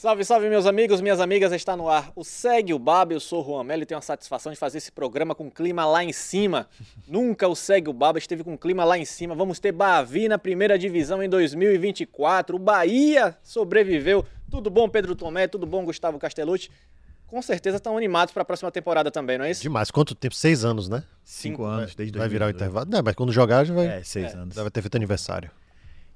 Salve, salve, meus amigos, minhas amigas, está no ar o Segue o Baba, eu sou o Juan Melo e tenho a satisfação de fazer esse programa com clima lá em cima. Nunca o Segue o Baba esteve com clima lá em cima. Vamos ter Bavi na primeira divisão em 2024. O Bahia sobreviveu. Tudo bom, Pedro Tomé? Tudo bom, Gustavo Castellucci? Com certeza estão animados para a próxima temporada também, não é isso? Demais. Quanto tempo? Seis anos, né? Cinco anos, desde Vai virar o 2002. intervalo. Não, mas quando jogar já vai, É, seis anos. já vai ter feito aniversário.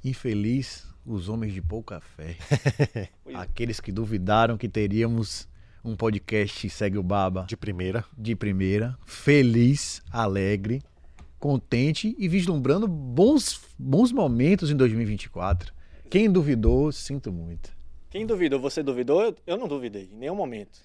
Infeliz os homens de pouca fé. É. Aqueles que duvidaram que teríamos um podcast Segue o Baba De primeira. de primeira, feliz, alegre, contente e vislumbrando bons, bons momentos em 2024. Quem duvidou, sinto muito. Quem duvidou? Você duvidou? Eu, eu não duvidei, em nenhum momento.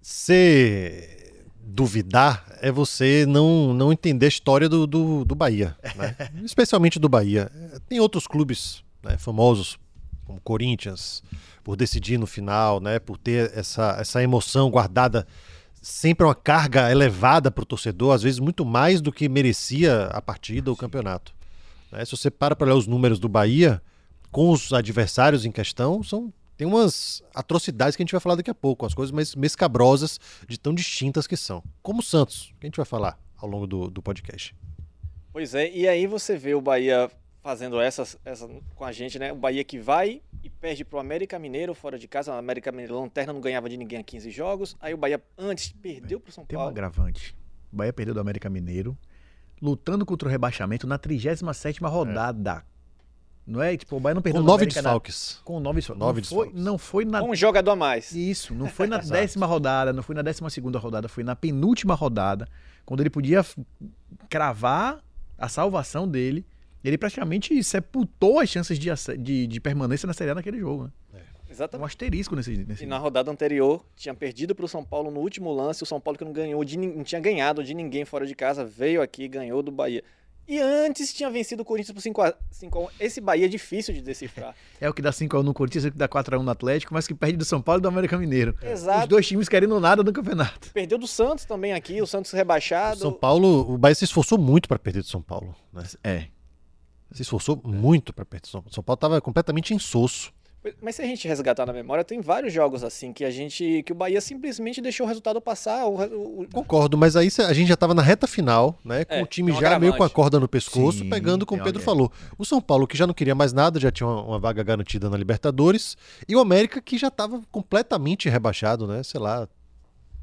Você duvidar é você não, não entender a história do, do, do Bahia, né? especialmente do Bahia. Tem outros clubes né, famosos, como Corinthians, por decidir no final, né, por ter essa, essa emoção guardada, sempre uma carga elevada para o torcedor, às vezes muito mais do que merecia a partida ou o campeonato. né? Se você para para olhar os números do Bahia, com os adversários em questão, são tem umas atrocidades que a gente vai falar daqui a pouco, as coisas mais mescabrosas de tão distintas que são. Como o Santos, que a gente vai falar ao longo do, do podcast. Pois é, e aí você vê o Bahia fazendo essas, essa com a gente, né? O Bahia que vai e perde pro América Mineiro fora de casa. O América Mineiro Lanterna não ganhava de ninguém há 15 jogos. Aí o Bahia antes perdeu pro São Tem um Paulo. agravante. O Bahia perdeu do América Mineiro, lutando contra o rebaixamento na 37ª rodada. Não é? Tipo, o Bahia não perdeu Com do nove América na- desfalques. Com nove desfalques. Nove não, foi, desfalques. não foi na Com um jogador a mais. Isso, não foi na décima rodada, não foi na décima segunda rodada, foi na penúltima rodada, quando ele podia cravar a salvação dele. Ele praticamente sepultou as chances de, de, de permanência na Série A naquele jogo. Né? Um Exatamente. asterisco nesse. nesse... E na rodada anterior, tinha perdido pro São Paulo no último lance. O São Paulo que não ganhou de não tinha ganhado de ninguém fora de casa, veio aqui e ganhou do Bahia. E antes tinha vencido o Corinthians por 5 a 5 a 1. Esse Bahia é difícil de decifrar. É o que dá 5x1 no Corinthians, é o que dá 4x1 no Atlético, mas que perde do São Paulo e do América Mineiro. Exato. Os dois times querendo nada no campeonato. Perdeu do Santos também aqui, o Santos O rebaixado. São Paulo, o Bahia se esforçou muito para perder do São Paulo. Né? É. Se esforçou muito para perder São Paulo. São Paulo estava completamente insosso. Mas se a gente resgatar na memória, tem vários jogos assim que a gente que o Bahia simplesmente deixou o resultado passar. O, o- Concordo, mas aí a gente já estava na reta final, né? Com É, o time um já meio com a corda no pescoço, Sim, pegando como o Pedro falou. O São Paulo, que já não queria mais nada, já tinha uma, uma vaga garantida na Libertadores. E o América, que já estava completamente rebaixado, né? Sei lá.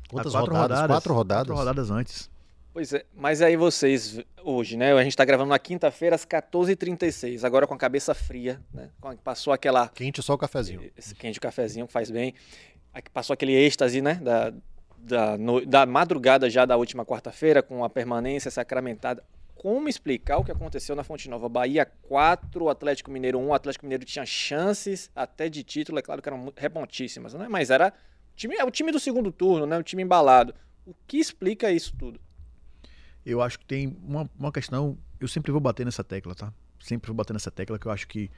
Quantas quatro rodadas? Quatro rodadas. Quatro rodadas antes. Pois é, mas aí vocês, hoje, né? A gente tá gravando na quinta-feira às 14h36, agora com a cabeça fria, né? Passou aquela. Quente só o cafezinho. Esse quente cafezinho que faz bem. Passou aquele êxtase, né? Da, da, no- da madrugada já da última quarta-feira, com a permanência sacramentada. Como explicar o que aconteceu na Fonte Nova? Bahia 4, Atlético Mineiro 1. O Atlético Mineiro tinha chances até de título, é claro que eram remontíssimas, né? Mas era o time, é o time do segundo turno, né? O time embalado. O que explica isso tudo? Eu acho que tem uma, uma questão. Eu sempre vou bater nessa tecla, tá? Sempre vou bater nessa tecla que eu acho que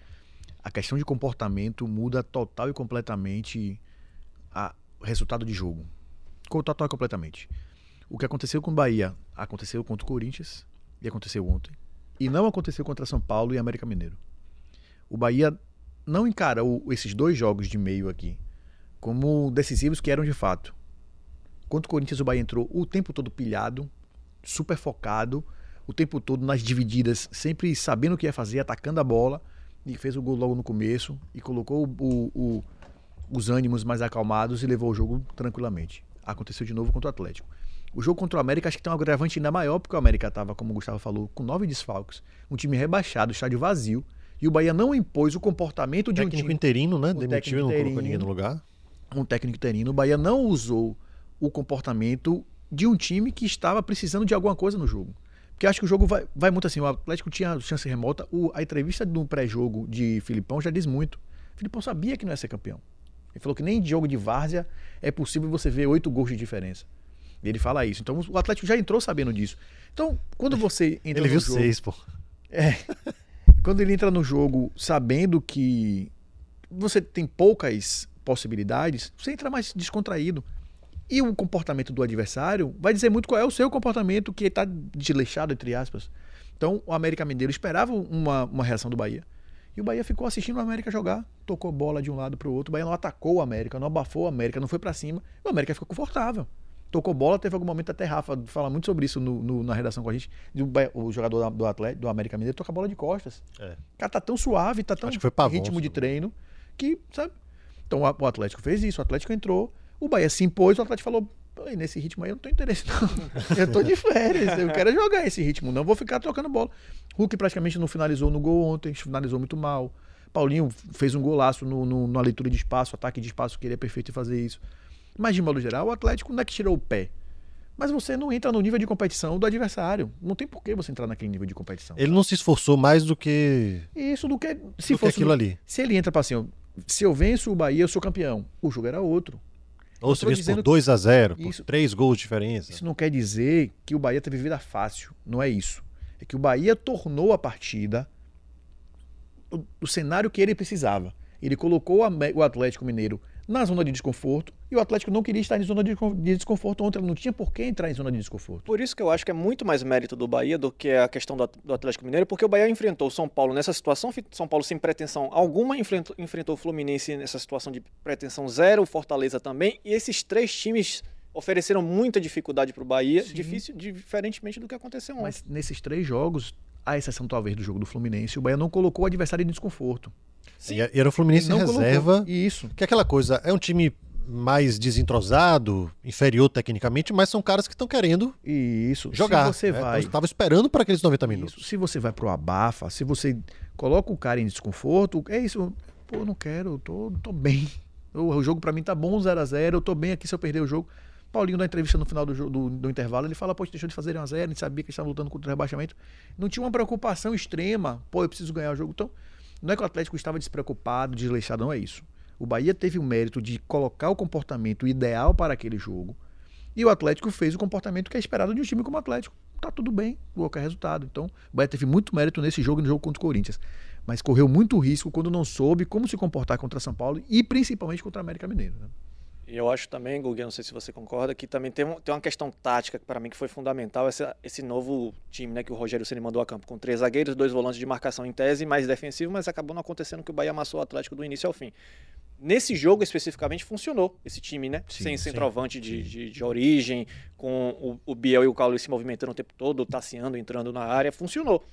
a questão de comportamento muda total e completamente o resultado de jogo. Total e completamente. O que aconteceu com o Bahia aconteceu contra o Corinthians e aconteceu ontem. E não aconteceu contra São Paulo e América Mineiro. O Bahia não encarou esses dois jogos de meio aqui como decisivos que eram de fato. Contra o Corinthians, o Bahia entrou o tempo todo pilhado, super focado, o tempo todo nas divididas, sempre sabendo o que ia fazer, atacando a bola, e fez o gol logo no começo e colocou o- o- os ânimos mais acalmados e levou o jogo tranquilamente. Aconteceu de novo contra o Atlético. O jogo contra o América acho que tem um agravante ainda maior, porque o América estava, como o Gustavo falou, com nove desfalques, um time rebaixado, estádio vazio, e o Bahia não impôs o comportamento de um Técnico time interino, né? Demitiu técnico não colocou interino. ninguém no lugar. um técnico interino, o Bahia não usou o comportamento de um time que estava precisando de alguma coisa no jogo. Porque acho que o jogo vai, vai muito assim. O Atlético tinha chance remota. O- a entrevista do pré-jogo de Filipão já diz muito. O Filipão sabia que não ia ser campeão. Ele falou que nem de jogo de várzea é possível você ver oito gols de diferença. Ele fala isso. Então o Atlético já entrou sabendo disso. Então, quando você entra Ele no viu jogo, seis, pô. quando ele entra no jogo sabendo que você tem poucas possibilidades, você entra mais descontraído. E o comportamento do adversário vai dizer muito qual é o seu comportamento que está desleixado, entre aspas. Então, o América Mineiro esperava uma, uma reação do Bahia. E o Bahia ficou assistindo o América jogar, tocou bola de um lado para o outro. O Bahia não atacou o América, não abafou o América, não foi para cima. O América ficou confortável. Tocou bola, teve algum momento até Rafa fala muito sobre isso no- no- na redação com a gente. do o jogador do Atlético, do América Mineiro, toca a bola de costas. É. O cara tá tão suave, tá tão Acho que foi Pavon, ritmo de treino que, sabe? Então o Atlético fez isso, o Atlético entrou, o Bahia se impôs, o Atlético falou: "Pô, nesse ritmo aí eu não tenho interesse, não. Eu tô de férias, eu quero jogar esse ritmo, não vou ficar trocando bola. Hulk praticamente não finalizou no gol ontem, finalizou muito mal. Paulinho fez um golaço no, no- na leitura de espaço, ataque de espaço, que ele é perfeito em fazer isso. Mas, de modo geral, o Atlético não é que tirou o pé. Mas você não entra no nível de competição do adversário. Não tem por que você entrar naquele nível de competição. Ele não se esforçou mais do que, Isso do que se do que fosse aquilo no- ali. Se ele entra para assim, se eu venço o Bahia, eu sou campeão. O jogo era outro. Ou se dizendo por 2 a 0 por Isso- 3 gols de diferença. Isso não quer dizer que o Bahia teve vida fácil. Não é isso. É que o Bahia tornou a partida o, o cenário que ele precisava. Ele colocou Amé- o Atlético Mineiro na zona de desconforto e o Atlético não queria estar em zona de descon- de desconforto ontem. Ele não tinha por que entrar em zona de desconforto. Por isso que eu acho que é muito mais mérito do Bahia do que a questão do At- do Atlético Mineiro, porque o Bahia enfrentou o São Paulo nessa situação, São Paulo sem pretensão alguma, enfrentou, enfrentou o Fluminense nessa situação de pretensão zero, o Fortaleza também, e esses três times ofereceram muita dificuldade para o Bahia, Sim. difícil, diferentemente do que aconteceu ontem. Mas nesses três jogos, à exceção talvez do jogo do Fluminense, o Bahia não colocou o adversário em desconforto. Sim. E era o Fluminense em não reserva. colocou. Isso. Que é aquela coisa, é um time mais desentrosado, inferior tecnicamente, mas são caras que estão querendo E isso. jogar. Se você né? vai. Então, tava esperando para aqueles 90 minutos. Isso, se você vai pro abafa, se você coloca o cara em desconforto, é isso. Pô, eu não quero, eu tô, tô bem. O, jogo pra mim tá bom 0 a 0 eu tô bem aqui se eu perder o jogo. Paulinho, na entrevista no final do, do, do intervalo, ele fala: Pô, deixou de fazer 1 a 0 a gente sabia que eles estavam lutando contra o rebaixamento. Não tinha uma preocupação extrema. Pô, eu preciso ganhar o jogo. Então, não é que o Atlético estava despreocupado, desleixado, não é isso. O Bahia teve o mérito de colocar o comportamento ideal para aquele jogo. E o Atlético fez o comportamento que é esperado de um time como o Atlético. Tá tudo bem, qualquer resultado. Então, o Bahia teve muito mérito nesse jogo e no jogo contra o Corinthians. Mas correu muito risco quando não soube como se comportar contra São Paulo e principalmente contra o América Mineiro. né? E eu acho também, Gugu, não sei se você concorda, que também tem, um- tem uma questão tática que para mim que foi fundamental, esse, esse novo time né, que o Rogério Ceni mandou a campo, com três zagueiros, dois volantes de marcação em tese, mais defensivo, mas acabou não acontecendo que o Bahia amassou o Atlético do início ao fim. Nesse jogo especificamente funcionou esse time, né? Sim, Sem centroavante de, de, de origem, com o, o Biel e o Carlos se movimentando o tempo todo, taceando, entrando na área, funcionou.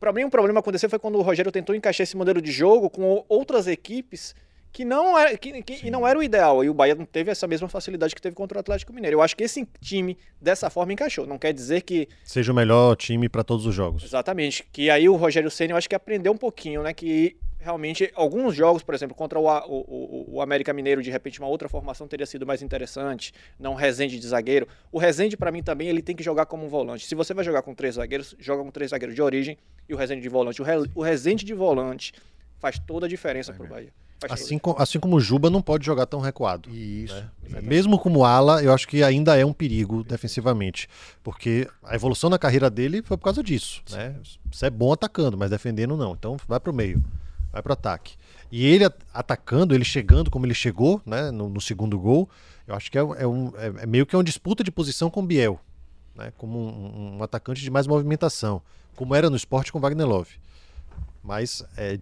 Para mim, um problema aconteceu foi quando o Rogério tentou encaixar esse modelo de jogo com outras equipes que não era, que, que- e não era o ideal. E o Bahia não teve essa mesma facilidade que teve contra o Atlético Mineiro. Eu acho que esse time dessa forma encaixou. Não quer dizer que Seja o melhor time para todos os jogos. Exatamente. Que aí o Rogério Senna eu acho que aprendeu um pouquinho, né? Que realmente alguns jogos, por exemplo, contra o, o, o- o América Mineiro, de repente uma outra formação teria sido mais interessante. Não Rezende de zagueiro. O Rezende, para mim, também ele tem que jogar como um volante. Se você vai jogar com três zagueiros, joga com três zagueiros de origem e o Rezende de volante. O, Re, o Rezende de volante faz toda a diferença pro Bahia. Assim, co- assim como o Juba não pode jogar tão recuado. Isso. Mesmo como ala, eu acho que ainda é um perigo defensivamente. Porque a evolução na carreira dele foi por causa disso. Né? Você é bom atacando, mas defendendo não. Então vai pro meio, vai pro ataque. E ele at- atacando, ele chegando como ele chegou, né, no, no segundo gol, eu acho que é, é um- é- é meio que uma disputa de posição com o Biel. Né, como um, um atacante de mais movimentação. Como era no esporte com o Wagner Love. Mas é,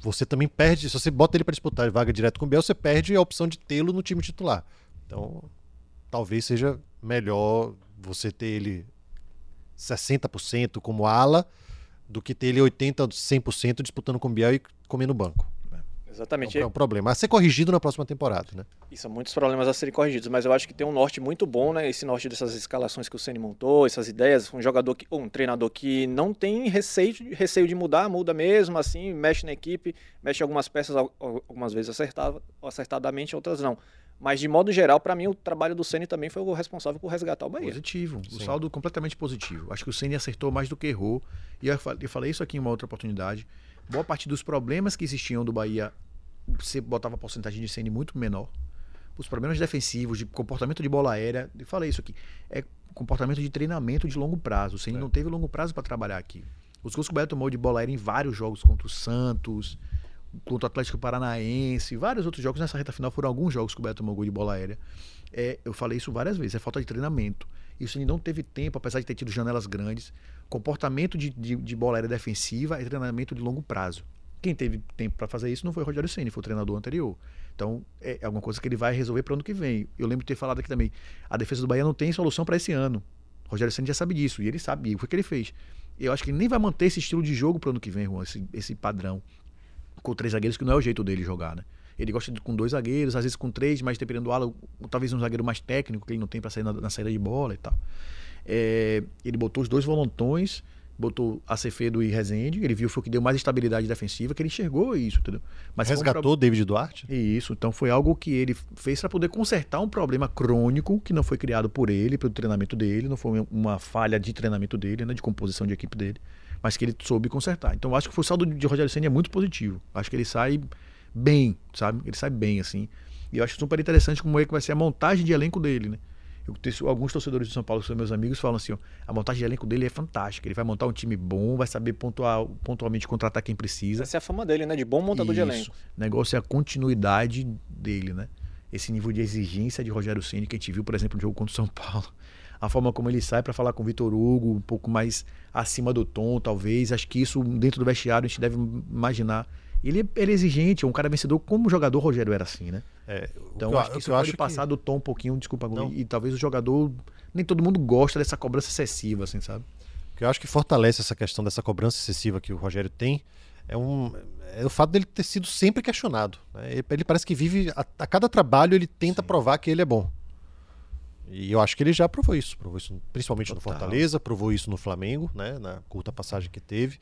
você também perde, se você bota ele para disputar vaga direto com o Biel, você perde a opção de tê-lo no time titular. Então, talvez seja melhor você ter ele 60% como ala do que ter ele 80%, 100% disputando com o Biel e comendo banco. Exatamente. É um problema. A ser corrigido na próxima temporada, né? E são muitos problemas a serem corrigidos, mas eu acho que tem um norte muito bom, né? Esse norte dessas escalações que o Ceni montou, essas ideias, um jogador que, ou um treinador que não tem receio, de- receio de mudar, muda mesmo, assim, mexe na equipe, mexe algumas peças, al- al- algumas vezes acertava, acertadamente, outras não. Mas de modo geral, para mim, o trabalho do Ceni também foi o responsável por resgatar o Bahia. Positivo. O Sim. saldo completamente positivo. Acho que o Ceni acertou mais do que errou. E eu falei isso aqui em uma outra oportunidade. Boa parte dos problemas que existiam do Bahia você botava a porcentagem de CN muito menor. Os problemas defensivos, de comportamento de bola aérea, eu falei isso aqui, é comportamento de treinamento de longo prazo. O CN É. não teve longo prazo para trabalhar aqui. Os gols que o Bahia tomou de bola aérea em vários jogos contra o Santos, contra o Atlético Paranaense, vários outros jogos nessa reta final foram alguns jogos que o Bahia tomou gol de bola aérea. É, eu falei isso várias vezes, é falta de treinamento. Isso ele não teve tempo, apesar de ter tido janelas grandes. Comportamento de, de, de bola aérea defensiva e treinamento de longo prazo. Quem teve tempo para fazer isso não foi o Rogério Ceni, foi o treinador anterior. Então, é alguma coisa que ele vai resolver para o ano que vem. Eu lembro de ter falado aqui também, a defesa do Bahia não tem solução para esse ano. O Rogério Ceni já sabe disso, e ele sabe, e o que ele fez. Eu acho que ele nem vai manter esse estilo de jogo para o ano que vem, Juan, esse, esse padrão. Com três zagueiros, que não é o jeito dele jogar, né? Ele gosta de com dois zagueiros, às vezes com três, mas dependendo do ala, talvez um zagueiro mais técnico, que ele não tem para sair na, na saída de bola e tal. É, ele botou os dois volantões, botou Acevedo e Rezende, ele viu foi o que deu mais estabilidade defensiva, que ele enxergou isso, entendeu? Mas foi Resgatou o David Duarte? isso, então foi algo que ele fez para poder consertar um problema crônico que não foi criado por ele, pelo treinamento dele, não foi uma falha de treinamento dele, né, de composição de equipe dele, mas que ele soube consertar. Então acho que o saldo de Rogério Ceni é muito positivo. Acho que ele sai bem, sabe? Ele sai bem assim. E eu acho super interessante como é que vai ser a montagem de elenco dele, né? Eu, tenho- alguns torcedores de São Paulo, que são meus amigos, falam assim: ó, a montagem de elenco dele é fantástica. Ele vai montar um time bom, vai saber pontual, pontualmente contratar quem precisa. Essa é a fama dele, né? De bom montador de Isso. elenco. O negócio é a continuidade dele, né? Esse nível de exigência de Rogério Ceni que a gente viu, por exemplo, no jogo contra o São Paulo. A forma como ele sai para falar com o Vitor Hugo, um pouco mais acima do tom, talvez. Acho que isso dentro do vestiário a gente deve imaginar. Ele, ele é exigente, é um cara vencedor, como o jogador Rogério era assim, né? É, Então eu- acho que isso eu pode passar que- do tom um pouquinho, desculpa, Não. e talvez o jogador. Nem todo mundo gosta dessa cobrança excessiva, assim, sabe? O que eu acho que fortalece essa questão dessa cobrança excessiva que o Rogério tem é, um, é o fato dele ter sido sempre questionado. né? Ele, ele parece que vive, a, a cada trabalho, ele tenta provar que ele é bom. E eu acho que ele já provou isso. Provou isso principalmente no Total. Fortaleza, provou isso no Flamengo, né, na curta passagem que teve.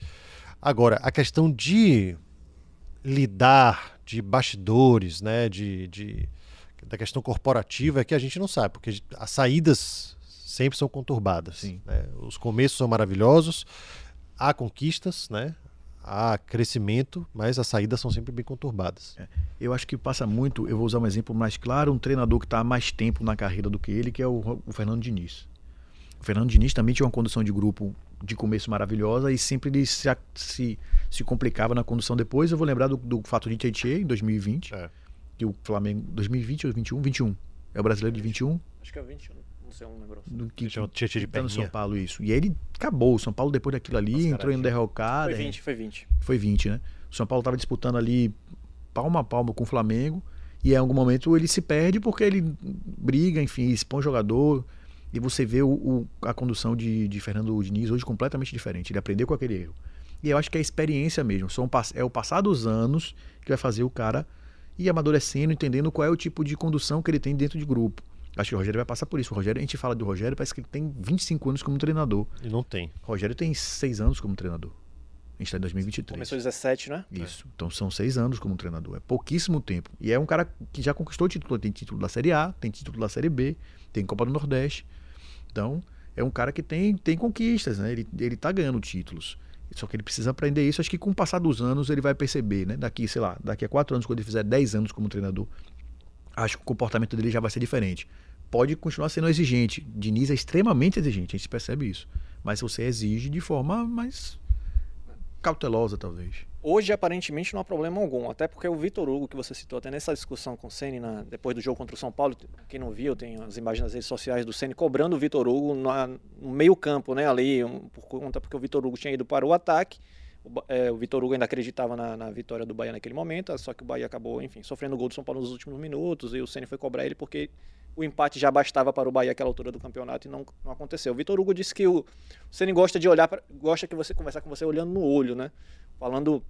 Agora, a questão de lidar de bastidores, né, de, de- da questão corporativa é que a gente não sabe, porque as saídas sempre são conturbadas. Né? Os começos são maravilhosos, há conquistas, né? há crescimento, mas as saídas são sempre bem conturbadas. Eu acho que passa muito, eu vou usar um exemplo mais claro, um treinador que está há mais tempo na carreira do que ele, que é o, o Fernando Diniz. O Fernando Diniz também tinha uma condução de grupo de começo maravilhosa e sempre ele se, se, se complicava na condução depois. Eu vou lembrar do, do fato de Tietchan em 2020, É. que o Flamengo, 2020 ou 21? 21. É o brasileiro de 21? Acho que é 21, não sei, eu não lembro. Do que, Tinha Tietchan de tá no São. Paulo, isso. E aí ele acabou. O São Paulo, depois daquilo ali, entrou em derrocada. Foi é. 20, foi 20. Foi 20, né? O São Paulo estava disputando ali palma a palma com o Flamengo e em algum momento ele se perde porque ele briga, enfim, expõe o jogador e você vê o, o- a condução de, de Fernando Diniz hoje completamente diferente. Ele aprendeu com aquele erro. E eu acho que é a experiência mesmo. São, é o passar dos anos que vai fazer o cara ir amadurecendo, entendendo qual é o tipo de condução que ele tem dentro de grupo. Acho que o Rogério vai passar por isso. O Rogério, a gente fala do Rogério, parece que ele tem 25 anos como treinador. E não tem. O Rogério tem 6 anos como treinador. A gente está em 2023. Começou 17, né? Isso. Então são seis anos como treinador. É pouquíssimo tempo. E é um cara que já conquistou título. Tem título da Série A, tem título da Série B, tem Copa do Nordeste. Então, é um cara que tem, tem conquistas, né? Ele, ele tá ganhando títulos. Só que ele precisa aprender isso. Acho que com o passar dos anos ele vai perceber, né? Daqui, sei lá, daqui a quatro anos, quando ele fizer 10 anos como treinador, acho que o comportamento dele já vai ser diferente. Pode continuar sendo exigente. Diniz é extremamente exigente, a gente percebe isso. Mas você exige de forma mais cautelosa, talvez. Hoje, aparentemente, não há problema algum. Até porque o Vitor Hugo, que você citou até nessa discussão com o Ceni depois do jogo contra o São Paulo, quem não viu, tem as imagens nas redes sociais do Ceni cobrando o Vitor Hugo na- no meio-campo, né? Ali, um, por conta porque o Vitor Hugo tinha ido para o ataque. O, é, o Vitor Hugo ainda acreditava na, na vitória do Bahia naquele momento, só que o Bahia acabou, enfim, sofrendo o gol do São Paulo nos últimos minutos e o Ceni foi cobrar ele porque o empate já bastava para o Bahia àquela altura do campeonato e não, não aconteceu. O Vitor Hugo disse que o, Ceni gosta de olhar, pra, gosta que você conversar com você olhando no olho, né? Falando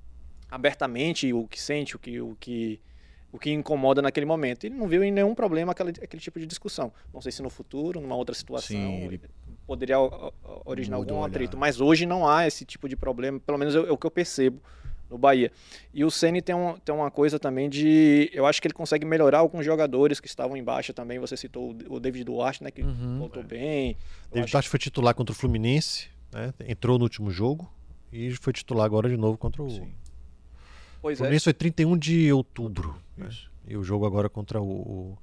abertamente o que sente, o que, o que, o que incomoda naquele momento. Ele não viu em nenhum problema aquele, aquele tipo de discussão. Não sei se no futuro, numa outra situação, Sim, ele poderia originar algum atrito. Mas hoje não há esse tipo de problema, pelo menos é o que eu percebo no Bahia. E o Ceni tem, um, tem uma coisa também de. Eu acho que ele consegue melhorar alguns jogadores que estavam em baixa também. Você citou o David Duarte, né? Que Uhum. voltou bem. Eu David acho- Duarte foi titular contra o Fluminense, né? entrou no último jogo e foi titular agora de novo contra o, Sim. Pois O é. Fluminense foi 31 de outubro. né? E o jogo agora contra o,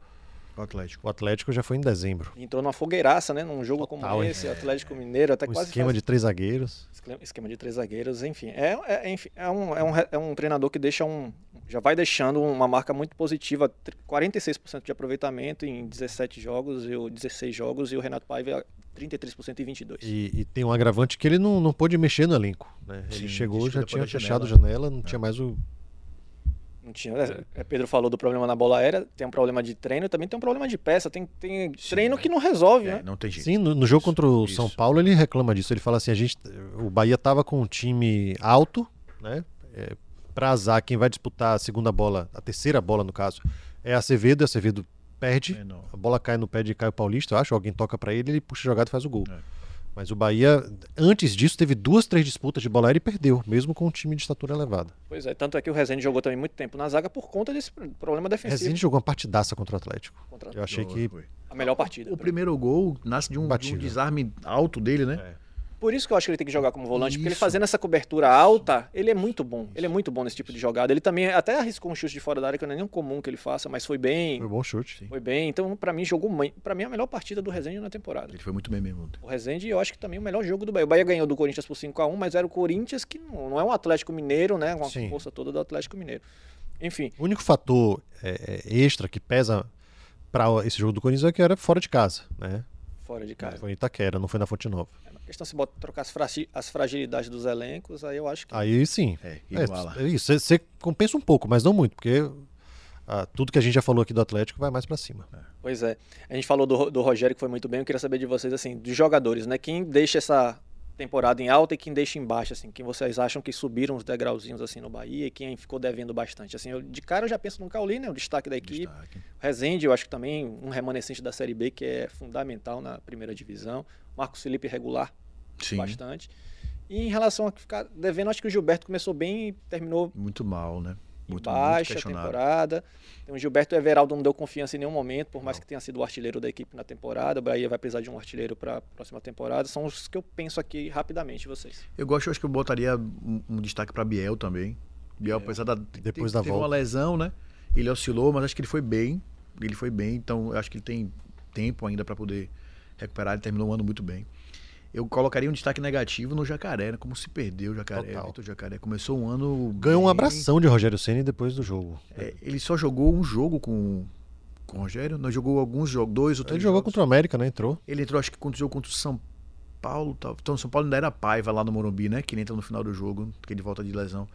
o- Atlético. o Atlético já foi em dezembro. Entrou numa fogueiraça, né? Num jogo como esse, Atlético Mineiro, até o quase esquema faz- de três zagueiros. esquema- de três zagueiros, enfim. É, é, enfim, é, um, é, um, é um treinador que deixa um. Já vai deixando uma marca muito positiva, tr- 46% de aproveitamento em 17 jogos, e o 16 jogos, e o Renato Paiva 33% em 22. E, e tem um agravante que ele não, não pôde mexer no elenco. Né? Ele Sim, chegou, isso já tinha fechado a janela. janela, não tinha mais o. Não tinha, é, é, Pedro falou do problema na bola aérea, tem um problema de treino, também tem um problema de peça, tem, tem treino que não resolve, É, né? não tem jeito. Sim, no, no jogo contra o isso. São Paulo ele reclama disso. Ele fala assim: a gente, o Bahia tava com um time alto, né? É, pra azar, quem vai disputar a segunda bola, a terceira bola no caso, é Acevedo. e Acevedo perde, É, a bola cai no pé de Caio Paulista, eu acho. Alguém toca pra ele, ele puxa a jogada e faz o gol. É. Mas o Bahia, antes disso, teve duas, três disputas de bola aérea e perdeu, mesmo com um time de estatura elevada. Pois é, tanto é que o Rezende jogou também muito tempo na zaga por conta desse problema defensivo. Rezende jogou uma partidaça contra o Atlético. Contra- Eu achei que. A melhor partida. O primeiro gol nasce de um, de um desarme alto dele, né? É. Por isso que eu acho que ele tem que jogar como volante, porque ele Isso. fazendo essa cobertura alta, ele é muito bom. Ele é muito bom nesse tipo de jogada. Ele também até arriscou um chute de fora da área, que não é nem comum que ele faça, mas foi bem. Foi um bom chute. Foi bem. Então, pra mim, jogou. Pra mim, é a melhor partida do Rezende na temporada. Ele foi muito bem mesmo. O Rezende, eu acho que também é o melhor jogo do Bahia. O Bahia ganhou do Corinthians por 5x1, mas era o Corinthians que não, não é um Atlético Mineiro, né? Com a Sim. força toda do Atlético Mineiro. Enfim, O único fator é, é, extra que pesa para esse jogo do Corinthians é que era fora de casa, né? fora de casa. Foi em Itaquera, não foi na Fonte Nova. A questão se bota trocar as, fragi- as fragilidades dos elencos, aí eu acho que. Aí sim. É, É, iguala. é isso, você compensa um pouco, mas não muito, porque ah, tudo que a gente já falou aqui do Atlético vai mais para cima. Pois é. A gente falou do, do Rogério, que foi muito bem. Eu queria saber de vocês, assim, dos jogadores, né? Quem deixa essa temporada em alta e quem deixa em baixa, assim? Quem vocês acham que subiram os degrauzinhos, assim, no Bahia e quem ficou devendo bastante? Assim, eu, de cara eu já penso no Cauli, né? O destaque da equipe. Destaque. Rezende, eu acho que também um remanescente da Série B, que é fundamental na primeira divisão. Marcos Felipe regular Sim. bastante. E em relação a ficar devendo, acho que o Gilberto começou bem e terminou Muito mal, né? Muito, muito baixa questionável. temporada. Tem o Gilberto Everaldo não deu confiança em nenhum momento, por mais que tenha sido o artilheiro da equipe na temporada. O Bahia vai precisar de um artilheiro para a próxima temporada. São os que eu penso aqui rapidamente, vocês. Eu gosto, eu acho que eu botaria um, um destaque para Biel também. Biel, apesar da Depois teve, da teve uma lesão, né? Ele oscilou, mas acho que ele foi bem. Ele foi bem, então eu acho que ele tem tempo ainda para poder recuperar. Ele terminou o ano muito bem. Eu colocaria um destaque negativo no Jacaré, né? Como se perdeu o Jacaré, Total. Vitor Jacaré. Começou um ano. Ganhou um bem- abração de Rogério Ceni depois do jogo. É, ele só jogou um jogo com, com o Rogério, não jogou alguns jogos, dois ou três Ele jogou jogos. contra o América, né? Entrou. Ele entrou, acho que contra o jogo contra o São Paulo. Tá? Então, o São Paulo ainda era paiva lá no Morumbi, né? Que ele entra no final do jogo, que ele volta de lesão.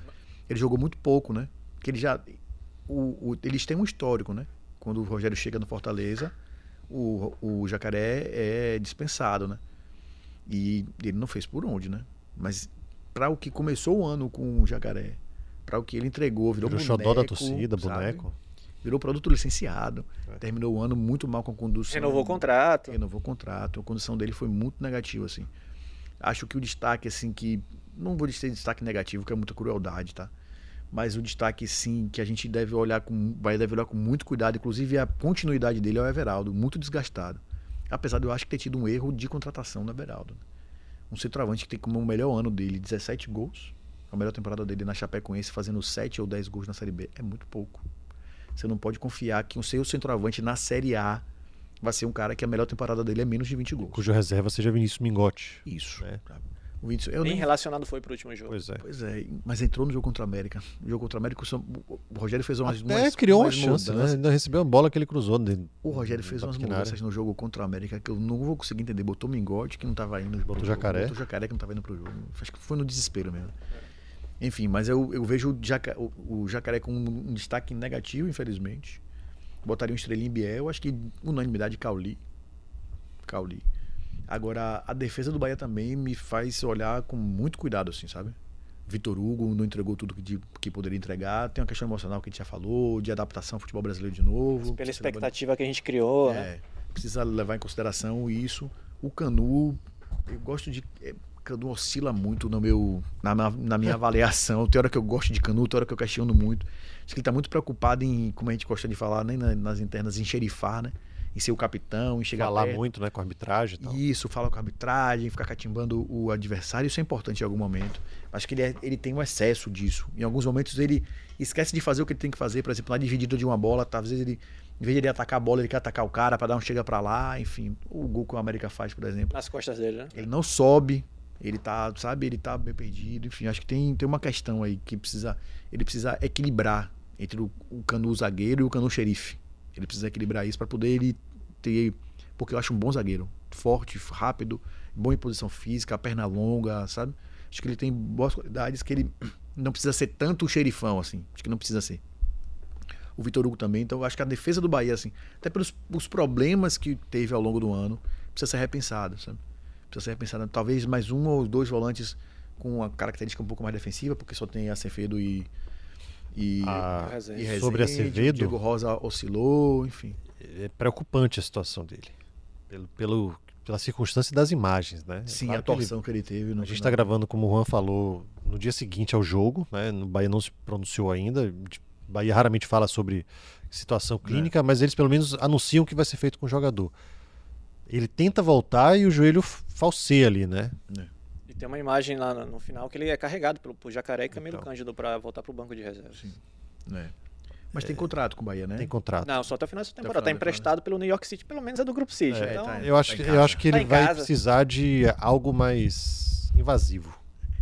Ele jogou muito pouco, né? Que ele já. O, o- eles têm um histórico, né? Quando o Rogério chega no Fortaleza, o, o Jacaré é dispensado, né? E ele não fez por onde, né? Mas para o que começou o ano com o Jacaré, para o que ele entregou, virou, Virou boneco, xodó da torcida, sabe? boneco. Virou produto licenciado. É. Terminou o ano muito mal com a condução. Renovou o contrato. Renovou o contrato. A condição dele foi muito negativa, assim. Acho que o destaque, assim, que. Não vou dizer destaque negativo, que é muita crueldade, tá? Mas o destaque, sim, que a gente deve olhar com. Vai deve olhar com muito cuidado, inclusive a continuidade dele é o Everaldo, muito desgastado. Apesar de eu acho que ter tido um erro de contratação no Everaldo. né? Um centroavante que tem como o melhor ano dele 17 gols. A melhor temporada dele na Chapecoense, fazendo 7 ou 10 gols na Série B. É muito pouco. Você não pode confiar que o seu centroavante na Série A vai ser um cara que a melhor temporada dele é menos de 20 gols. Cujo reserva seja Vinícius Mingote. Isso. É. O eu Bem nem- relacionado foi pro último jogo. Pois é. Pois é, mas entrou no jogo contra o América. No jogo contra o América, o São- o Rogério fez umas, Até umas- criou uma chance, né? mudanças. Ainda recebeu a bola que ele cruzou. de- O Rogério fez umas mudanças no jogo contra o América que eu não vou conseguir entender. Botou Mingote, que não tava indo. Botou jogo, Jacaré. Botou Jacaré, que não tava indo pro jogo. Acho que foi no desespero mesmo. Enfim, mas eu, eu vejo o, Jaca- o- o Jacaré com um, um destaque negativo, infelizmente. Botaria um estrelinho em Biel. Acho que unanimidade Cauli. Cauli. Agora, a defesa do Bahia também me faz olhar com muito cuidado, assim, sabe? Vitor Hugo não entregou tudo que, que poderia entregar. Tem uma questão emocional que a gente já falou, de adaptação ao futebol brasileiro de novo. Pela Precisa levar- expectativa que a gente criou, né? é, precisa levar em consideração isso. O Canu, eu gosto de. é, Canu oscila muito no meu, na, na, minha avaliação. Tem hora que eu gosto de Canu, tem hora que eu questiono muito. Acho que ele está muito preocupado em, como a gente gosta de falar, nem na- nas internas, em xerifar, né? Em ser o capitão, em chegar Falar perto. muito, né, com a arbitragem e tal. Isso, fala com a arbitragem, ficar catimbando o adversário, isso é importante em algum momento. Acho que ele, é- ele tem um excesso disso. Em alguns momentos ele esquece de fazer o que ele tem que fazer, por exemplo, na dividida de uma bola, tá, às vezes ele, em vez de ele atacar a bola, ele quer atacar o cara para dar um chega pra lá, enfim. O gol que o América faz, por exemplo. Nas costas dele, né? Ele não sobe, ele tá, sabe, ele tá bem perdido, enfim, acho que tem, tem uma questão aí que precisa, ele precisa equilibrar entre o, o canu zagueiro e o canu xerife. Ele precisa equilibrar isso para poder ele porque eu acho um bom zagueiro, forte, rápido, bom em posição física, perna longa, sabe? Acho que ele tem boas qualidades que ele não precisa ser tanto o xerifão assim, acho que não precisa ser. O Vitor Hugo também, então acho que a defesa do Bahia assim, até pelos os problemas que teve ao longo do ano, precisa ser repensada, sabe? precisa ser repensada. Talvez mais um ou dois volantes com uma característica um pouco mais defensiva, porque só tem Acevedo e. E, Ah, e Rezende, sobre Acevedo? O Diego Rosa oscilou, enfim. É preocupante a situação dele. Pelo, pelo, pela circunstância das imagens, né? É Sim, claro a que ele- torção que ele, teve. No A gente está gravando, como o Juan falou, no dia seguinte ao jogo, né? No Bahia não se pronunciou ainda. Bahia raramente fala sobre situação clínica, mas eles pelo menos anunciam o que vai ser feito com o jogador. Ele tenta voltar e o joelho falseia ali, né? E tem uma imagem lá no, final que ele é carregado pelo, por Jacaré e Camilo Então. Cândido pra voltar pro banco de reserva. É. Mas tem contrato com o Bahia, né? Tem contrato. Não, só até o final dessa temporada. Tá da emprestado pelo New York City, pelo menos é do Grupo City. É, então, tá. Eu acho, Tá eu acho que Tá ele em vai casa. precisar de algo mais invasivo.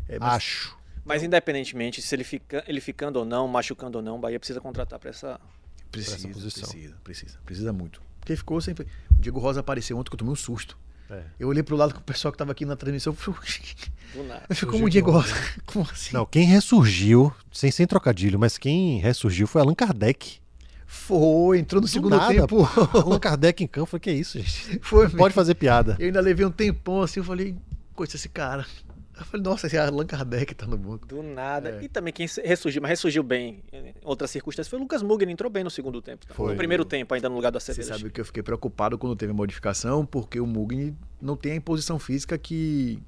É, mas Acho. Mas independentemente se ele, fica, ele ficando ou não, machucando ou não, o Bahia precisa contratar pra essa. precisa, essa posição. precisa, precisa, precisa muito. Porque ficou sempre. O Diego Rosa apareceu ontem que eu tomei um susto. É. Eu olhei pro lado com o pessoal que tava aqui na transmissão. eu falei, Do nada. Eu fico como o Diego Rosa. Como assim? Não, quem ressurgiu, sem, sem trocadilho, mas quem ressurgiu foi Allan Kardec. Foi, entrou no Do segundo nada, tempo. Allan Kardec em campo, foi que é isso, gente? Foi, Pode fazer piada. Eu ainda levei um tempão assim, eu falei, coisa esse cara. Eu falei, nossa, esse Allan Kardec tá no banco. Do nada. É. E também quem ressurgiu, mas ressurgiu bem em outras circunstâncias, foi o Lucas Mugni, entrou bem no segundo tempo. tá? Foi. No primeiro tempo, ainda no lugar do Você Acevedo. sabe que eu fiquei preocupado quando teve a modificação, porque o Mugni não tem a imposição física que,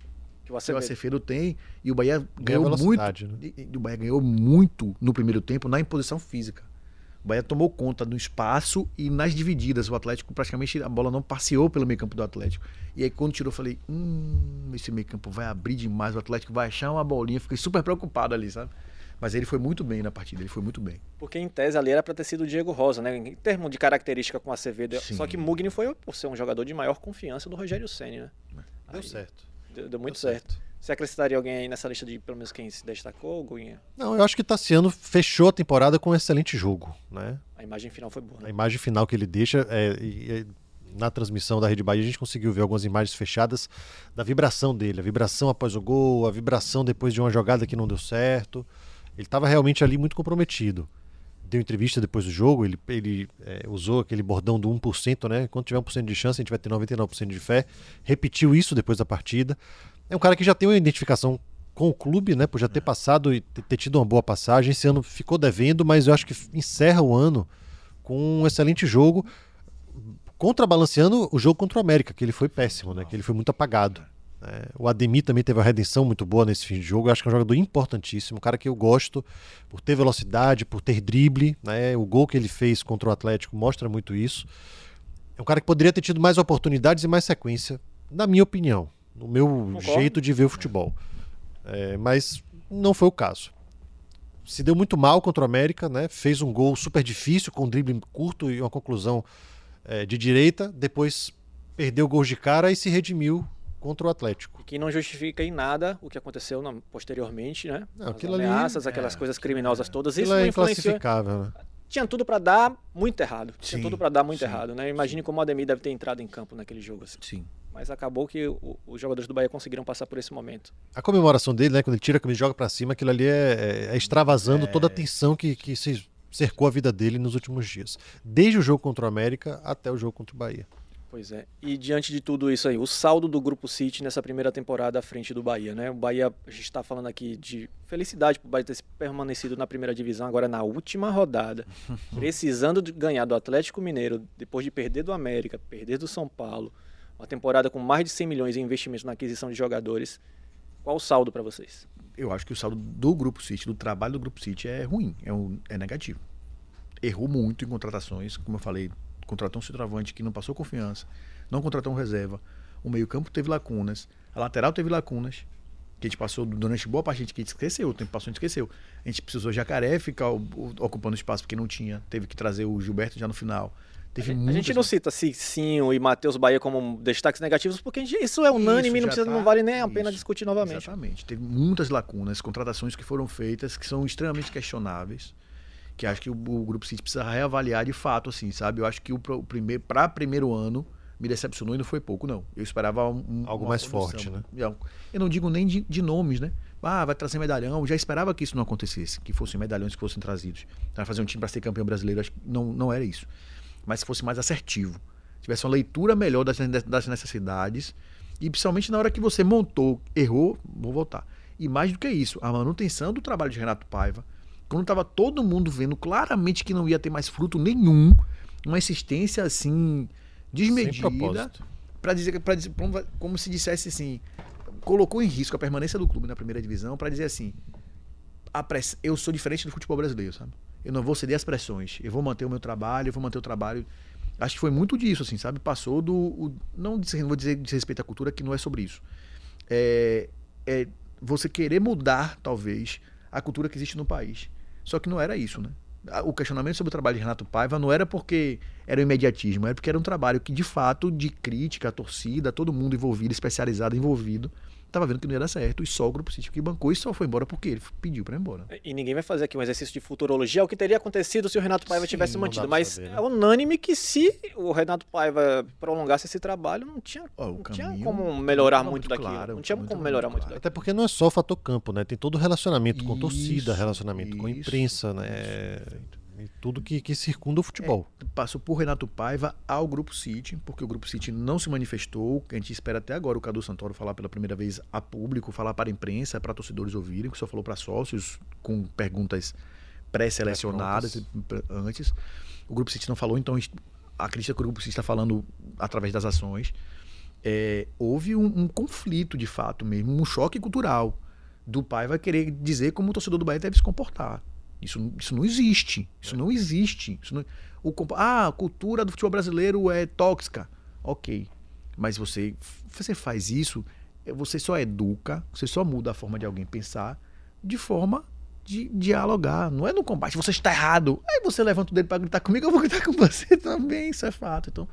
Que o que o Acevedo. Acevedo tem. E o Bahia Ganhou muito. né? e- e O Bahia ganhou muito no primeiro tempo na imposição física. O Bahia tomou conta do espaço e nas divididas. O Atlético praticamente a bola não passeou pelo meio campo do Atlético. E aí quando tirou, falei: hum, esse meio campo vai abrir demais. O Atlético vai achar uma bolinha. Fiquei super preocupado ali, sabe? Mas ele foi muito bem na partida, ele foi muito bem. Porque em tese ali era pra ter sido o Diego Rosa, né? Em termos de característica com o Acevedo. Sim. Só que Mugni foi por ser um jogador de maior confiança do Rogério Ceni, né? Deu Aí, certo. Deu, deu muito Deu certo. Você acrescentaria alguém aí nessa lista de pelo menos quem se destacou, Guinha? Não, eu acho que Tassiano fechou a temporada com um excelente jogo, né? A imagem final foi boa. A Né? imagem final que ele deixa é, e na transmissão da Rede Bahia a gente conseguiu ver algumas imagens fechadas da vibração dele, a vibração após o gol, a vibração depois de uma jogada que não deu certo. Ele estava realmente ali muito comprometido. Deu entrevista depois do jogo, ele, ele é, usou aquele bordão do 1%, né? Quando tiver 1% de chance, a gente vai ter 99% de fé. Repetiu isso depois da partida. É um cara que já tem uma identificação com o clube, né? Por já ter passado e ter tido uma boa passagem. Esse ano ficou devendo, mas eu acho que encerra o ano com um excelente jogo, contrabalanceando o jogo contra o América, que ele foi péssimo, né? Que ele foi muito apagado. É, o Ademir também teve uma redenção muito boa nesse fim de jogo. Eu acho que é um jogador importantíssimo, um cara que eu gosto por ter velocidade, por ter drible. Né? O gol que ele fez contra o Atlético mostra muito isso. É um cara que poderia ter tido mais oportunidades e mais sequência, na minha opinião, no meu Concordo. jeito de ver o futebol. É, mas não foi o caso. Se deu muito mal contra o América, né? fez um gol super difícil, com um drible curto e uma conclusão é, de direita. Depois perdeu gols de cara e se redimiu contra o Atlético. E que não justifica em nada o que aconteceu na- posteriormente, né? Não, As aquilo ali- ameaças, aquelas é, coisas criminosas todas. Isso Aquilo não é inclassificável, né? Tinha tudo pra dar muito errado. Tinha Sim, tudo pra dar muito sim, errado, né? Imagine como o Ademir deve ter entrado em campo naquele jogo. Assim. Sim. Mas acabou que o- os jogadores do Bahia conseguiram passar por esse momento. A comemoração dele, né, quando ele tira a camisa e joga pra cima, aquilo ali é, é- é extravasando toda a tensão que, que se cercou a vida dele nos últimos dias. Desde o jogo contra o América até o jogo contra o Bahia. Pois é. E diante de tudo isso aí, o saldo do Grupo City nessa primeira temporada à frente do Bahia, né? O Bahia, a gente está falando aqui de felicidade pro Bahia ter permanecido na primeira divisão, agora na última rodada, precisando de ganhar do Atlético Mineiro, depois de perder do América, perder do São Paulo, uma temporada com mais de 100 milhões em investimentos na aquisição de jogadores. Qual o saldo para vocês? Eu acho que o saldo do Grupo City, do trabalho do Grupo City, é ruim, é, um, é negativo. Errou muito em contratações, como eu falei, contratou um centroavante que não passou confiança, não contratou um reserva. O meio-campo teve lacunas, a lateral teve lacunas, que a gente passou durante boa parte, a gente, que esqueceu, o tempo passou, a gente esqueceu. A gente precisou Jacaré ficar ocupando espaço porque não tinha, teve que trazer o Gilberto já no final. Teve A muitas- gente não cita Cicinho e Matheus Bahia como destaques negativos, porque a gente- isso é unânime e Isso não, precisa, tá- não vale nem a pena isso. discutir novamente. Exatamente. Teve muitas lacunas, contratações que foram feitas que são extremamente questionáveis. Que acho que o, o Grupo City precisa reavaliar de fato, assim, sabe? Eu acho que o, o primeiro, para primeiro ano me decepcionou e não foi pouco, não. Eu esperava um, um- Algo mais forte, né? Eu- Eu não digo nem de, de nomes, né? Ah, vai trazer medalhão. Eu já esperava que isso não acontecesse, que fossem medalhões que fossem trazidos. Para fazer um time para ser campeão brasileiro, acho que não, não era isso. Mas se fosse mais assertivo, tivesse uma leitura melhor das, necessidades e principalmente na hora que você montou, errou, vou voltar. E mais do que isso, a manutenção do trabalho de Renato Paiva, quando estava todo mundo vendo claramente que não ia ter mais fruto nenhum, uma insistência assim desmedida, para dizer dizer como- se dissesse assim, colocou em risco a permanência do clube na primeira divisão para dizer assim, eu sou diferente do futebol brasileiro, sabe? Eu não vou ceder às pressões. Eu vou manter o meu trabalho, eu vou manter o trabalho. Acho que foi muito disso, assim, sabe? Passou do. o- não, vou dizer de respeito à cultura, que não é sobre isso. É, é você querer mudar, talvez, a cultura que existe no país. Só que não era isso, né? O questionamento sobre o trabalho de Renato Paiva não era porque era o imediatismo, era porque era um trabalho que, de fato, de crítica, a torcida, todo mundo envolvido, especializado, envolvido, estava vendo que não ia dar certo. E só o Grupo City que bancou e só foi embora porque ele pediu para ir embora. E ninguém vai fazer aqui um exercício de futurologia, o que teria acontecido se o Renato Paiva Sim, tivesse mantido. Mas saber, né? é unânime que se o Renato Paiva prolongasse esse trabalho, não tinha, Ó, o não tinha caminho como melhorar muito, muito daquilo. claro, não tinha muito, como muito melhorar muito claro. daquilo. Até porque não é só o fator campo, né? Tem todo o relacionamento com torcida, Isso, relacionamento com a isso, imprensa, né? E tudo que, que circunda o futebol. passou por Renato Paiva ao Grupo City, porque o Grupo City não se manifestou. A gente espera até agora o Cadu Santoro falar pela primeira vez a público, falar para a imprensa, para torcedores ouvirem, que só falou para sócios com perguntas pré-selecionadas antes. O Grupo City não falou, então a acredita que o Grupo City está falando através das ações. É, houve um, um conflito de fato mesmo, um choque cultural do Paiva querer dizer como o torcedor do Bahia deve se comportar. Isso, isso não existe. Isso não existe. Isso não- o, ah, a cultura do futebol brasileiro é tóxica. Ok. Mas você, você faz isso, é, você só educa, você só muda a forma de alguém pensar de forma de dialogar. Não é no combate, você está errado. Aí você levanta o dedo para gritar comigo, eu vou gritar com você também. Isso é fato. Então,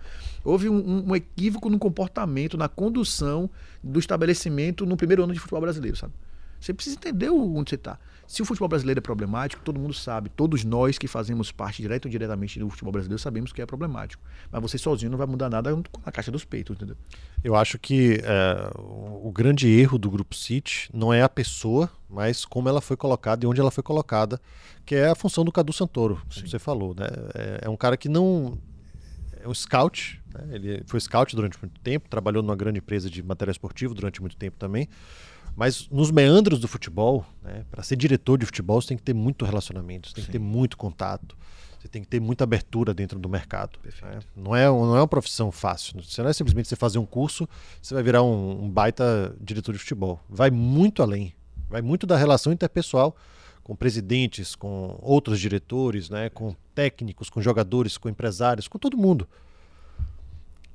houve um, um- um equívoco no comportamento, na condução do estabelecimento no primeiro ano de futebol brasileiro, sabe? Você precisa entender onde você está. Se o futebol brasileiro é problemático, todo mundo sabe. Todos nós que fazemos parte, direto ou indiretamente, do futebol brasileiro, sabemos que é problemático. Mas você sozinho não vai mudar nada na caixa dos peitos, entendeu? Eu acho que é, o grande erro do Grupo City não é a pessoa, mas como ela foi colocada e onde ela foi colocada, que é a função do Cadu Santoro, como você falou. Né? É, é um cara que não. É um scout, né? ele foi scout durante muito tempo, trabalhou numa grande empresa de material esportivo durante muito tempo também. Mas nos meandros do futebol, né, para ser diretor de futebol, você tem que ter muito relacionamento, você tem que ter muito contato, você tem que ter muita abertura dentro do mercado. né? Não, é, não é uma profissão fácil. Você não é simplesmente você fazer um curso, você vai virar um, um baita diretor de futebol. Vai muito além. Vai muito da relação interpessoal com presidentes, com outros diretores, né, com técnicos, com jogadores, com empresários, com todo mundo.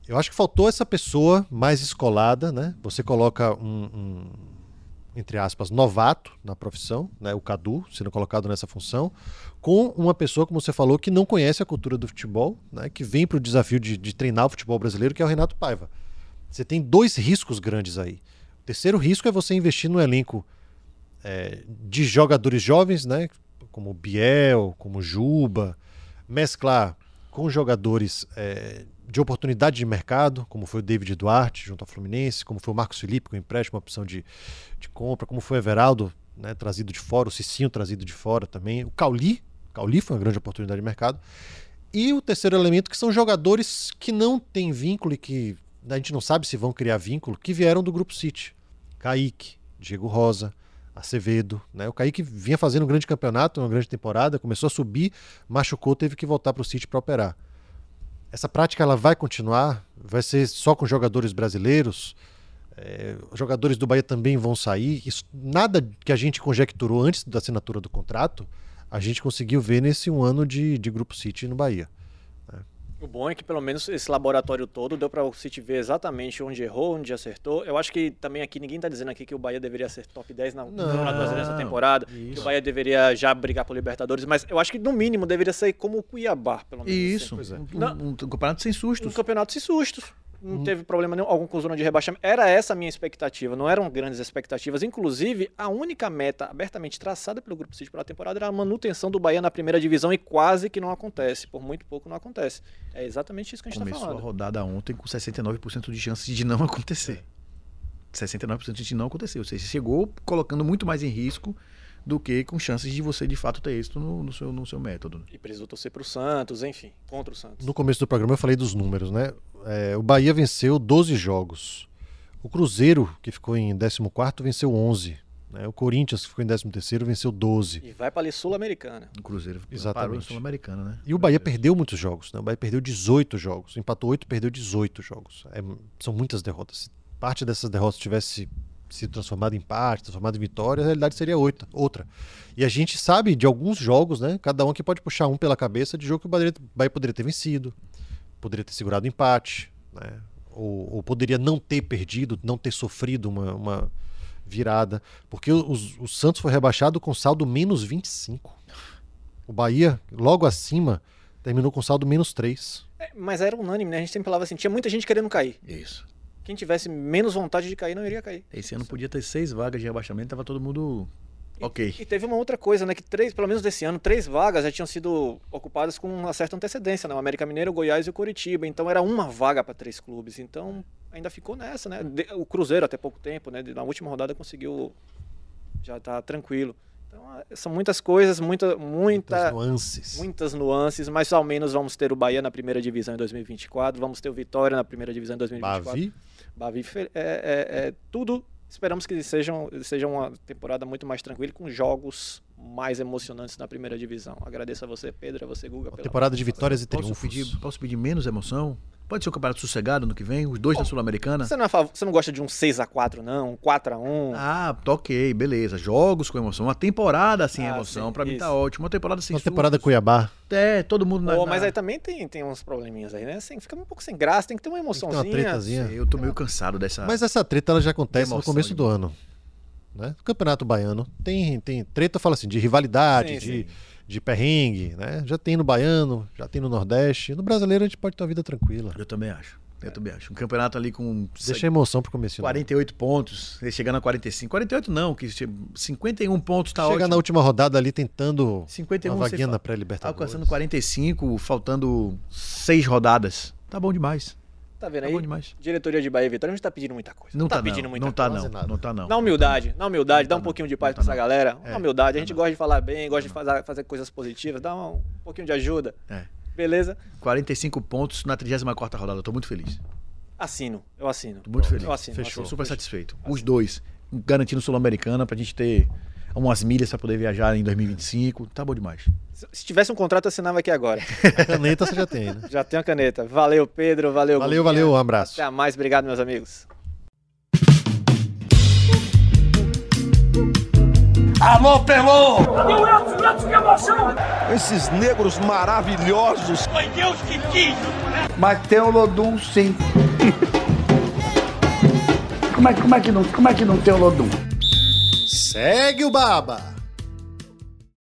Eu acho que faltou essa pessoa mais escolada, né? Você coloca um, um, entre aspas, novato na profissão, né? O Cadu sendo colocado nessa função, com uma pessoa, como você falou, que não conhece a cultura do futebol, né? Que vem para o desafio de, de treinar o futebol brasileiro, que é o Renato Paiva. Você tem dois riscos grandes aí. O terceiro risco é você investir no elenco é, de jogadores jovens, né? Como Biel, como Juba, mesclar com jogadores é, de oportunidade de mercado, como foi o David Duarte junto ao Fluminense, como foi o Marcos Felipe com empréstimo, uma opção de, de compra, como foi o Everaldo, né, trazido de fora, o Cicinho trazido de fora também, o Cauli, Cauli foi uma grande oportunidade de mercado. E o terceiro elemento que são jogadores que não têm vínculo e que a gente não sabe se vão criar vínculo, que vieram do Grupo City. Kaique, Diego Rosa, Acevedo. Né? O Kaique vinha fazendo um grande campeonato, uma grande temporada, começou a subir, machucou, teve que voltar para o City para operar. Essa prática ela vai continuar? Vai ser só com jogadores brasileiros? É, jogadores do Bahia também vão sair? Isso, nada que a gente conjecturou antes da assinatura do contrato, a gente conseguiu ver nesse um ano de, de Grupo City no Bahia. O bom é que pelo menos esse laboratório todo deu para o City ver exatamente onde errou, onde acertou. Eu acho que também aqui ninguém está dizendo aqui que o Bahia deveria ser top 10 na nessa temporada, que o Bahia deveria já brigar por Libertadores, mas eu acho que no mínimo deveria ser como o Cuiabá, pelo menos. Isso. assim. Um, Não. um- um campeonato sem Um sustos. campeonato sem sustos. Não teve problema nenhum, algum com zona de rebaixamento. Era essa a minha expectativa, não eram grandes expectativas. Inclusive, a única meta abertamente traçada pelo Grupo City para a temporada era a manutenção do Bahia na primeira divisão e quase que não acontece. Por muito pouco não acontece. É exatamente isso que a gente está Começou a falando. rodada ontem com 69% de chances de não acontecer. 69% de não acontecer. Ou seja, chegou colocando muito mais em risco do que com chances de você de fato ter êxito no, no seu, no seu método. E precisou torcer para o Santos, enfim, contra o Santos. No começo do programa eu falei dos números, né? É, o Bahia venceu 12 jogos. O Cruzeiro, que ficou em 14, venceu 11. né? O Corinthians, que ficou em 13, venceu 12. E vai para a Sul-Americana. O Cruzeiro Exatamente. Sul-Americano, né? E o Bahia perdeu muitos jogos. Né? O Bahia perdeu 18 jogos. Empatou 8, perdeu 18 jogos. É, são muitas derrotas. Se parte dessas derrotas tivesse se transformado em empate, transformado em vitória, a realidade seria oita- outra. E a gente sabe de alguns jogos, né? Cada um aqui pode puxar um pela cabeça de jogo que o Bahia, Bahia poderia ter vencido, poderia ter segurado o empate, né? Ou, ou poderia não ter perdido, não ter sofrido uma, uma virada. Porque os- o Santos foi rebaixado com saldo menos 25. O Bahia, logo acima, terminou com saldo menos 3. É, mas era unânime, né? A gente sempre falava assim: tinha muita gente querendo cair. Isso. Quem tivesse menos vontade de cair não iria cair. Esse ano podia ter seis vagas de rebaixamento, tava todo mundo ok. E teve uma outra coisa, né? Que três, pelo menos desse ano, três vagas já tinham sido ocupadas com uma certa antecedência, né? O América Mineiro, o Goiás e o Curitiba. Então era uma vaga para três clubes. Então ainda ficou nessa, né? De- O Cruzeiro até pouco tempo, né? Na última rodada conseguiu já tá tranquilo. Então é, são muitas coisas, muita, muita, Muitas nuances. muitas nuances, mas ao menos vamos ter o Bahia na primeira divisão em 2024, vamos ter o Vitória na primeira divisão em 2024. Bavi, Bavi é, é- é tudo. Esperamos que sejam, seja uma temporada muito mais tranquila, com jogos mais emocionantes na primeira divisão. Agradeço a você, Pedro, a você, Guga, uma pela temporada de vitórias e Posso triunfos. pedir, posso pedir menos emoção? Pode ser um campeonato sossegado no que vem? Os dois da Sul-Americana? Você não, é a você não gosta de um 6x4, não? Um 4x1? Ah, tá ok, beleza. Jogos com emoção. Uma temporada sem Ah, emoção, sim, pra mim tá ótimo. Uma temporada sem Uma temporada. Cuiabá. É, todo mundo na, Pô, na- mas aí também tem, tem uns probleminhas aí, né? Assim, fica um pouco sem graça, tem que ter uma Tem emoçãozinha. uma tretazinha. Eu tô meio cansado dessa. Mas essa treta ela já acontece no começo de do ano. Né? O Campeonato Baiano tem, tem treta, fala assim, de rivalidade, Sim, de, de perrengue, né? Já tem no Baiano, já tem no Nordeste. No brasileiro a gente pode ter uma vida tranquila. Eu também acho. Eu também acho. Um campeonato ali com Deixa a emoção pro começo. 48 pontos, ele chegando a 45. 48 não, que che- 51 pontos tá Chega ótimo. na última rodada ali tentando 51 uma vaguinha na pré-libertadores. Alcançando 45, faltando 6 rodadas. Tá bom demais. Tá vendo Tá aí? bom demais. Diretoria de Bahia e Vitória, a gente tá pedindo muita coisa. Não, tá, pedindo não. muita Não tá coisa. não. Não tá não. Na humildade, na humildade, dá um tá pouquinho não. de paz Não pra tá essa não. galera. É, Na humildade, a tá gente não. gosta de falar bem, gosta de fazer, fazer coisas positivas, dá um, pouquinho de ajuda. É. Beleza? 45 pontos na 34ª rodada. Eu tô muito feliz. Assino, eu assino. Tô muito feliz. Eu assino. Fechou. assino. Super satisfeito. Os dois. Garantindo Sul-Americana pra gente ter umas milhas pra poder viajar em 2025. Tá bom demais. Se se tivesse um contrato, eu assinava aqui agora. A caneta você já tem, né? Já tenho a caneta. Valeu, Pedro. Valeu, Valeu, Guguinha. valeu, um abraço. Até mais. Obrigado, meus amigos. Alô, Pelô! Deus, Deus, que emoção! Esses negros maravilhosos. Foi Deus que quis! Mas tem o Lodum sim. como, é, como, é que não, como é que não tem o Lodum? Segue o Baba!